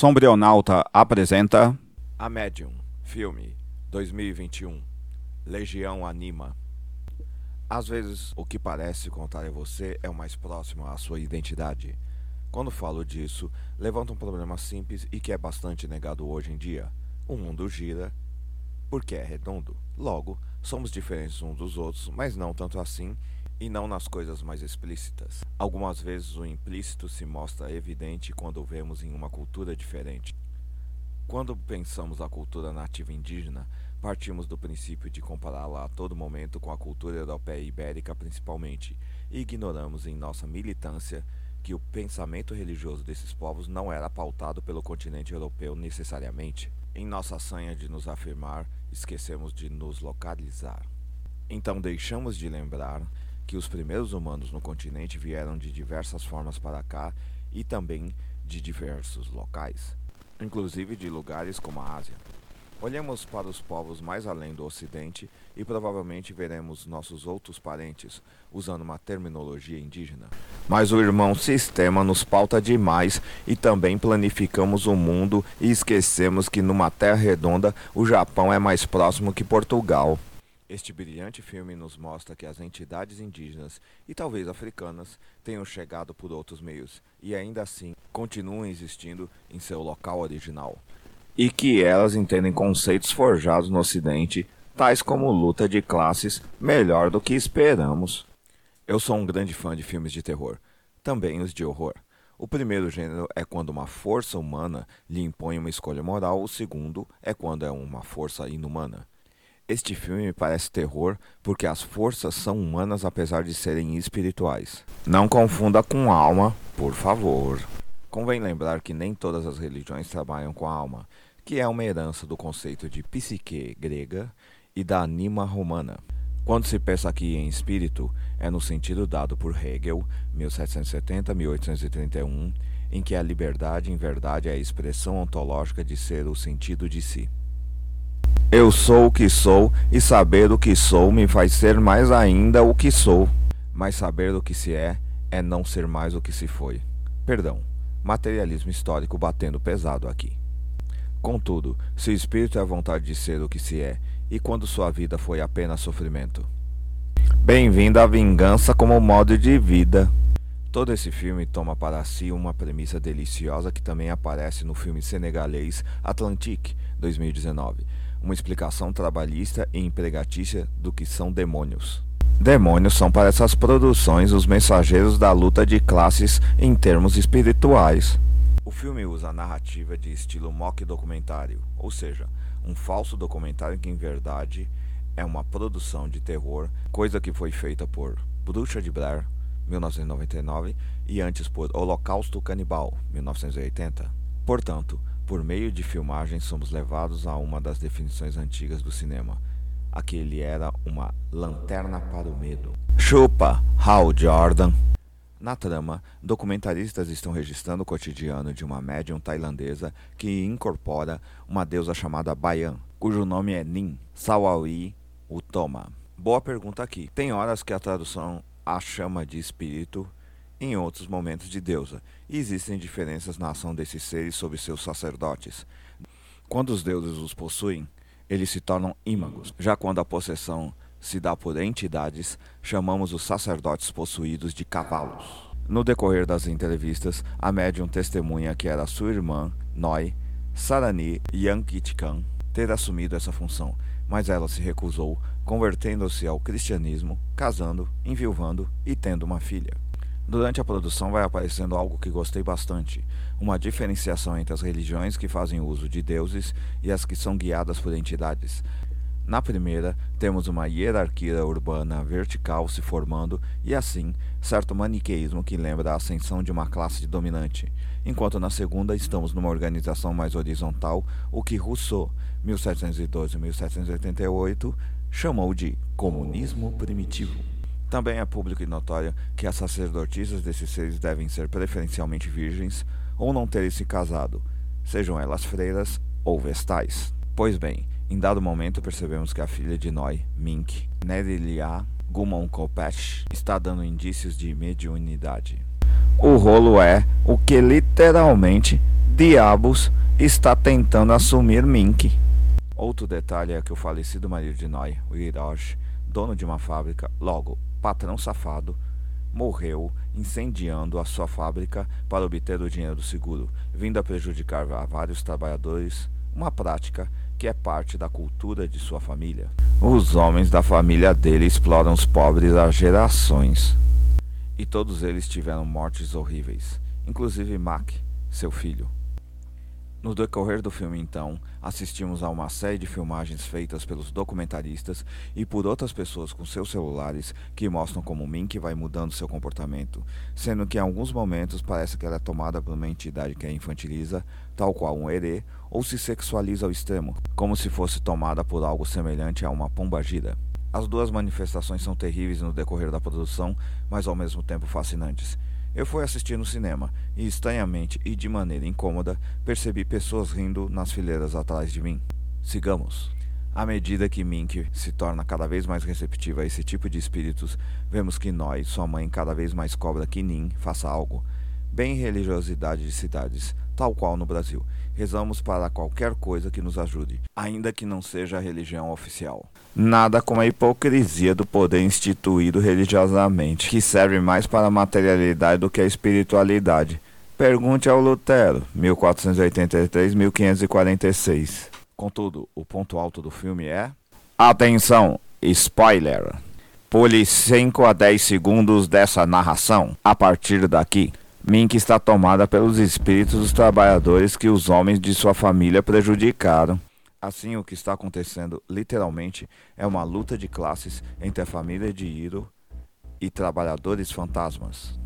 Sombrionauta apresenta A Medium, filme 2021. Legião Anima. Às vezes, o que parece contar a você é o mais próximo à sua identidade. Quando falo disso, levanta um problema simples e que é bastante negado hoje em dia. O mundo gira porque é redondo. Logo, somos diferentes uns dos outros, mas não tanto assim e não nas coisas mais explícitas. Algumas vezes o implícito se mostra evidente quando vemos em uma cultura diferente. Quando pensamos a cultura nativa indígena, partimos do princípio de compará-la a todo momento com a cultura europeia e ibérica principalmente, e ignoramos em nossa militância que o pensamento religioso desses povos não era pautado pelo continente europeu necessariamente. Em nossa sanha de nos afirmar, esquecemos de nos localizar. Então deixamos de lembrar que os primeiros humanos no continente vieram de diversas formas para cá e também de diversos locais, inclusive de lugares como a Ásia. Olhemos para os povos mais além do Ocidente e provavelmente veremos nossos outros parentes usando uma terminologia indígena. Mas o irmão sistema nos pauta demais e também planificamos o mundo e esquecemos que numa terra redonda o Japão é mais próximo que Portugal. Este brilhante filme nos mostra que as entidades indígenas e talvez africanas tenham chegado por outros meios e ainda assim continuam existindo em seu local original. E que elas entendem conceitos forjados no Ocidente, tais como luta de classes, melhor do que esperamos. Eu sou um grande fã de filmes de terror, também os de horror. O primeiro gênero é quando uma força humana lhe impõe uma escolha moral, o segundo é quando é uma força inumana. Este filme me parece terror porque as forças são humanas apesar de serem espirituais. Não confunda com alma, por favor. Convém lembrar que nem todas as religiões trabalham com a alma, que é uma herança do conceito de psique grega e da anima romana. Quando se pensa aqui em espírito, é no sentido dado por Hegel, 1770-1831, em que a liberdade, em verdade, é a expressão ontológica de ser o sentido de si. Eu sou o que sou, e saber o que sou me faz ser mais ainda o que sou. Mas saber o que se é, é não ser mais o que se foi. Perdão, materialismo histórico batendo pesado aqui. Contudo, se o espírito é a vontade de ser o que se é, e quando sua vida foi apenas sofrimento? Bem-vindo à vingança como modo de vida. Todo esse filme toma para si uma premissa deliciosa que também aparece no filme senegalês Atlantique, 2019 uma explicação trabalhista e empregatícia do que são demônios. Demônios são para essas produções os mensageiros da luta de classes em termos espirituais. O filme usa a narrativa de estilo mock documentário, ou seja, um falso documentário que em verdade é uma produção de terror, coisa que foi feita por Bruxa de Blair, 1999, e antes por Holocausto Canibal, 1980. Portanto, por meio de filmagem, somos levados a uma das definições antigas do cinema. Aquele era uma lanterna para o medo. Chupa, Hal Jordan. Na trama, documentaristas estão registrando o cotidiano de uma médium tailandesa que incorpora uma deusa chamada Bayan, cujo nome é Nin Sawawi Utoma. Boa pergunta aqui. Tem horas que a tradução a chama de espírito em outros momentos de deusa, e existem diferenças na ação desses seres sobre seus sacerdotes. Quando os deuses os possuem, eles se tornam ímagos. Já quando a possessão se dá por entidades, chamamos os sacerdotes possuídos de cavalos. No decorrer das entrevistas, a médium testemunha que era sua irmã, Noi, Sarani Yankitkan, ter assumido essa função, mas ela se recusou, convertendo-se ao cristianismo, casando, enviuvando e tendo uma filha. Durante a produção vai aparecendo algo que gostei bastante: uma diferenciação entre as religiões que fazem uso de deuses e as que são guiadas por entidades. Na primeira, temos uma hierarquia urbana vertical se formando e, assim, certo maniqueísmo que lembra a ascensão de uma classe dominante, enquanto na segunda estamos numa organização mais horizontal, o que Rousseau, 1712-1788, chamou de comunismo primitivo. Também é público e notório que as sacerdotisas desses seres devem ser preferencialmente virgens ou não terem se casado, sejam elas freiras ou vestais. Pois bem, em dado momento percebemos que a filha de Noi, Mink, Nerilia Gumon Kopesh, está dando indícios de mediunidade. O rolo é o que literalmente diabos está tentando assumir Mink? Outro detalhe é que o falecido marido de Noy, o Hiroshi, dono de uma fábrica, logo patrão safado, morreu incendiando a sua fábrica para obter o dinheiro do seguro, vindo a prejudicar a vários trabalhadores, uma prática que é parte da cultura de sua família. Os homens da família dele exploram os pobres há gerações. E todos eles tiveram mortes horríveis, inclusive Mac, seu filho. No decorrer do filme, então, assistimos a uma série de filmagens feitas pelos documentaristas e por outras pessoas com seus celulares que mostram como Mink vai mudando seu comportamento, sendo que em alguns momentos parece que ela é tomada por uma entidade que a infantiliza, tal qual um herê, ou se sexualiza ao extremo, como se fosse tomada por algo semelhante a uma pombagira. As duas manifestações são terríveis no decorrer da produção, mas ao mesmo tempo fascinantes. Eu fui assistir no cinema e, estranhamente e de maneira incômoda, percebi pessoas rindo nas fileiras atrás de mim. Sigamos. À medida que Mink se torna cada vez mais receptiva a esse tipo de espíritos, vemos que nós, sua mãe, cada vez mais cobra que Nin faça algo. Bem religiosidade de cidades, tal qual no Brasil. Rezamos para qualquer coisa que nos ajude, ainda que não seja a religião oficial. Nada como a hipocrisia do poder instituído religiosamente, que serve mais para a materialidade do que a espiritualidade. Pergunte ao Lutero, 1483-1546. Contudo, o ponto alto do filme é. Atenção! Spoiler! Pule 5 a 10 segundos dessa narração. A partir daqui, Mink está tomada pelos espíritos dos trabalhadores que os homens de sua família prejudicaram. Assim, o que está acontecendo, literalmente, é uma luta de classes entre a família de Hiro e trabalhadores fantasmas.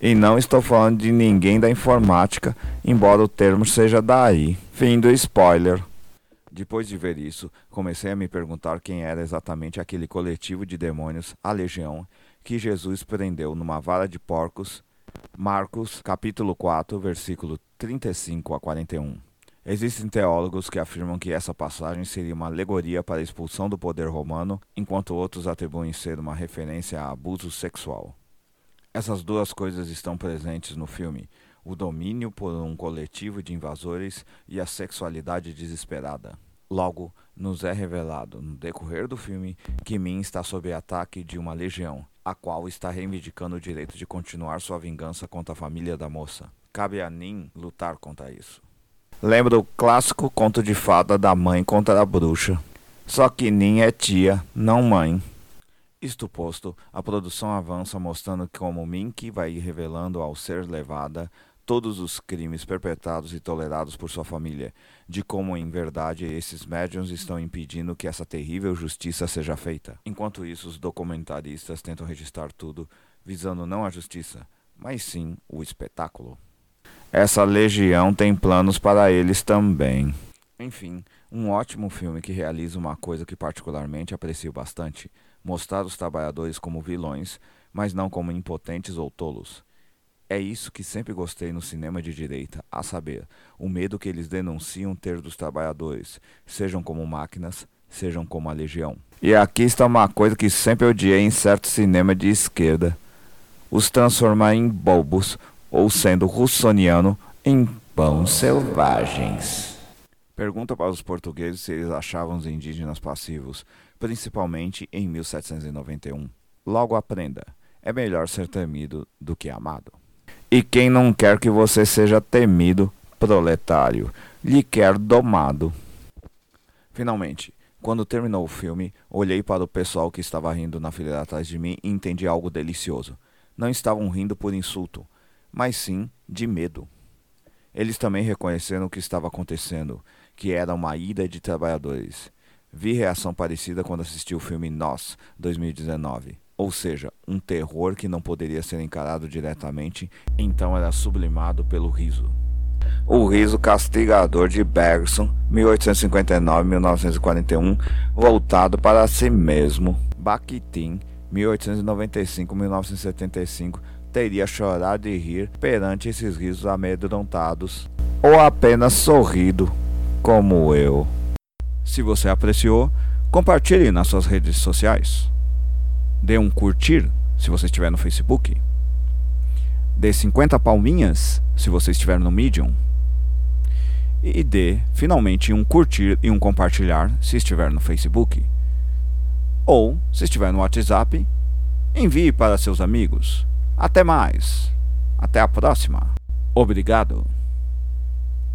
E não estou falando de ninguém da informática, embora o termo seja daí. Fim do spoiler. Depois de ver isso, comecei a me perguntar quem era exatamente aquele coletivo de demônios, a Legião, que Jesus prendeu numa vara de porcos. Marcos, capítulo 4, versículo 35 a 41. Existem teólogos que afirmam que essa passagem seria uma alegoria para a expulsão do poder romano, enquanto outros atribuem ser uma referência a abuso sexual. Essas duas coisas estão presentes no filme: o domínio por um coletivo de invasores e a sexualidade desesperada. Logo, nos é revelado, no decorrer do filme, que Min está sob ataque de uma legião, a qual está reivindicando o direito de continuar sua vingança contra a família da moça. Cabe a Nin lutar contra isso. Lembra o clássico conto de fada da mãe contra a bruxa. Só que Nin é tia, não mãe. Isto posto, a produção avança mostrando como Mink vai revelando ao ser levada todos os crimes perpetrados e tolerados por sua família, de como em verdade esses médiums estão impedindo que essa terrível justiça seja feita. Enquanto isso, os documentaristas tentam registrar tudo, visando não a justiça, mas sim o espetáculo essa legião tem planos para eles também. Enfim, um ótimo filme que realiza uma coisa que particularmente aprecio bastante: mostrar os trabalhadores como vilões, mas não como impotentes ou tolos. É isso que sempre gostei no cinema de direita, a saber, o medo que eles denunciam ter dos trabalhadores, sejam como máquinas, sejam como a legião. E aqui está uma coisa que sempre odiei em certo cinema de esquerda: os transformar em bobos ou sendo russoniano, em pães selvagens. Pergunta para os portugueses se eles achavam os indígenas passivos, principalmente em 1791. Logo aprenda: é melhor ser temido do que amado. E quem não quer que você seja temido, proletário, lhe quer domado. Finalmente, quando terminou o filme, olhei para o pessoal que estava rindo na fileira atrás de mim e entendi algo delicioso. Não estavam rindo por insulto, mas sim de medo. Eles também reconheceram o que estava acontecendo, que era uma ida de trabalhadores. Vi reação parecida quando assisti o filme Nós, 2019. Ou seja, um terror que não poderia ser encarado diretamente, então era sublimado pelo riso. O riso castigador de Bergson, 1859-1941, voltado para si mesmo. Bakhtin, 1895-1975, teria chorado e rir perante esses risos amedrontados, ou apenas sorrido, como eu. Se você apreciou, compartilhe nas suas redes sociais. Dê um curtir se você estiver no Facebook. Dê 50 palminhas se você estiver no Medium. e dê finalmente um curtir e um compartilhar se estiver no Facebook. Ou, se estiver no WhatsApp, envie para seus amigos. Até mais! Até a próxima! Obrigado!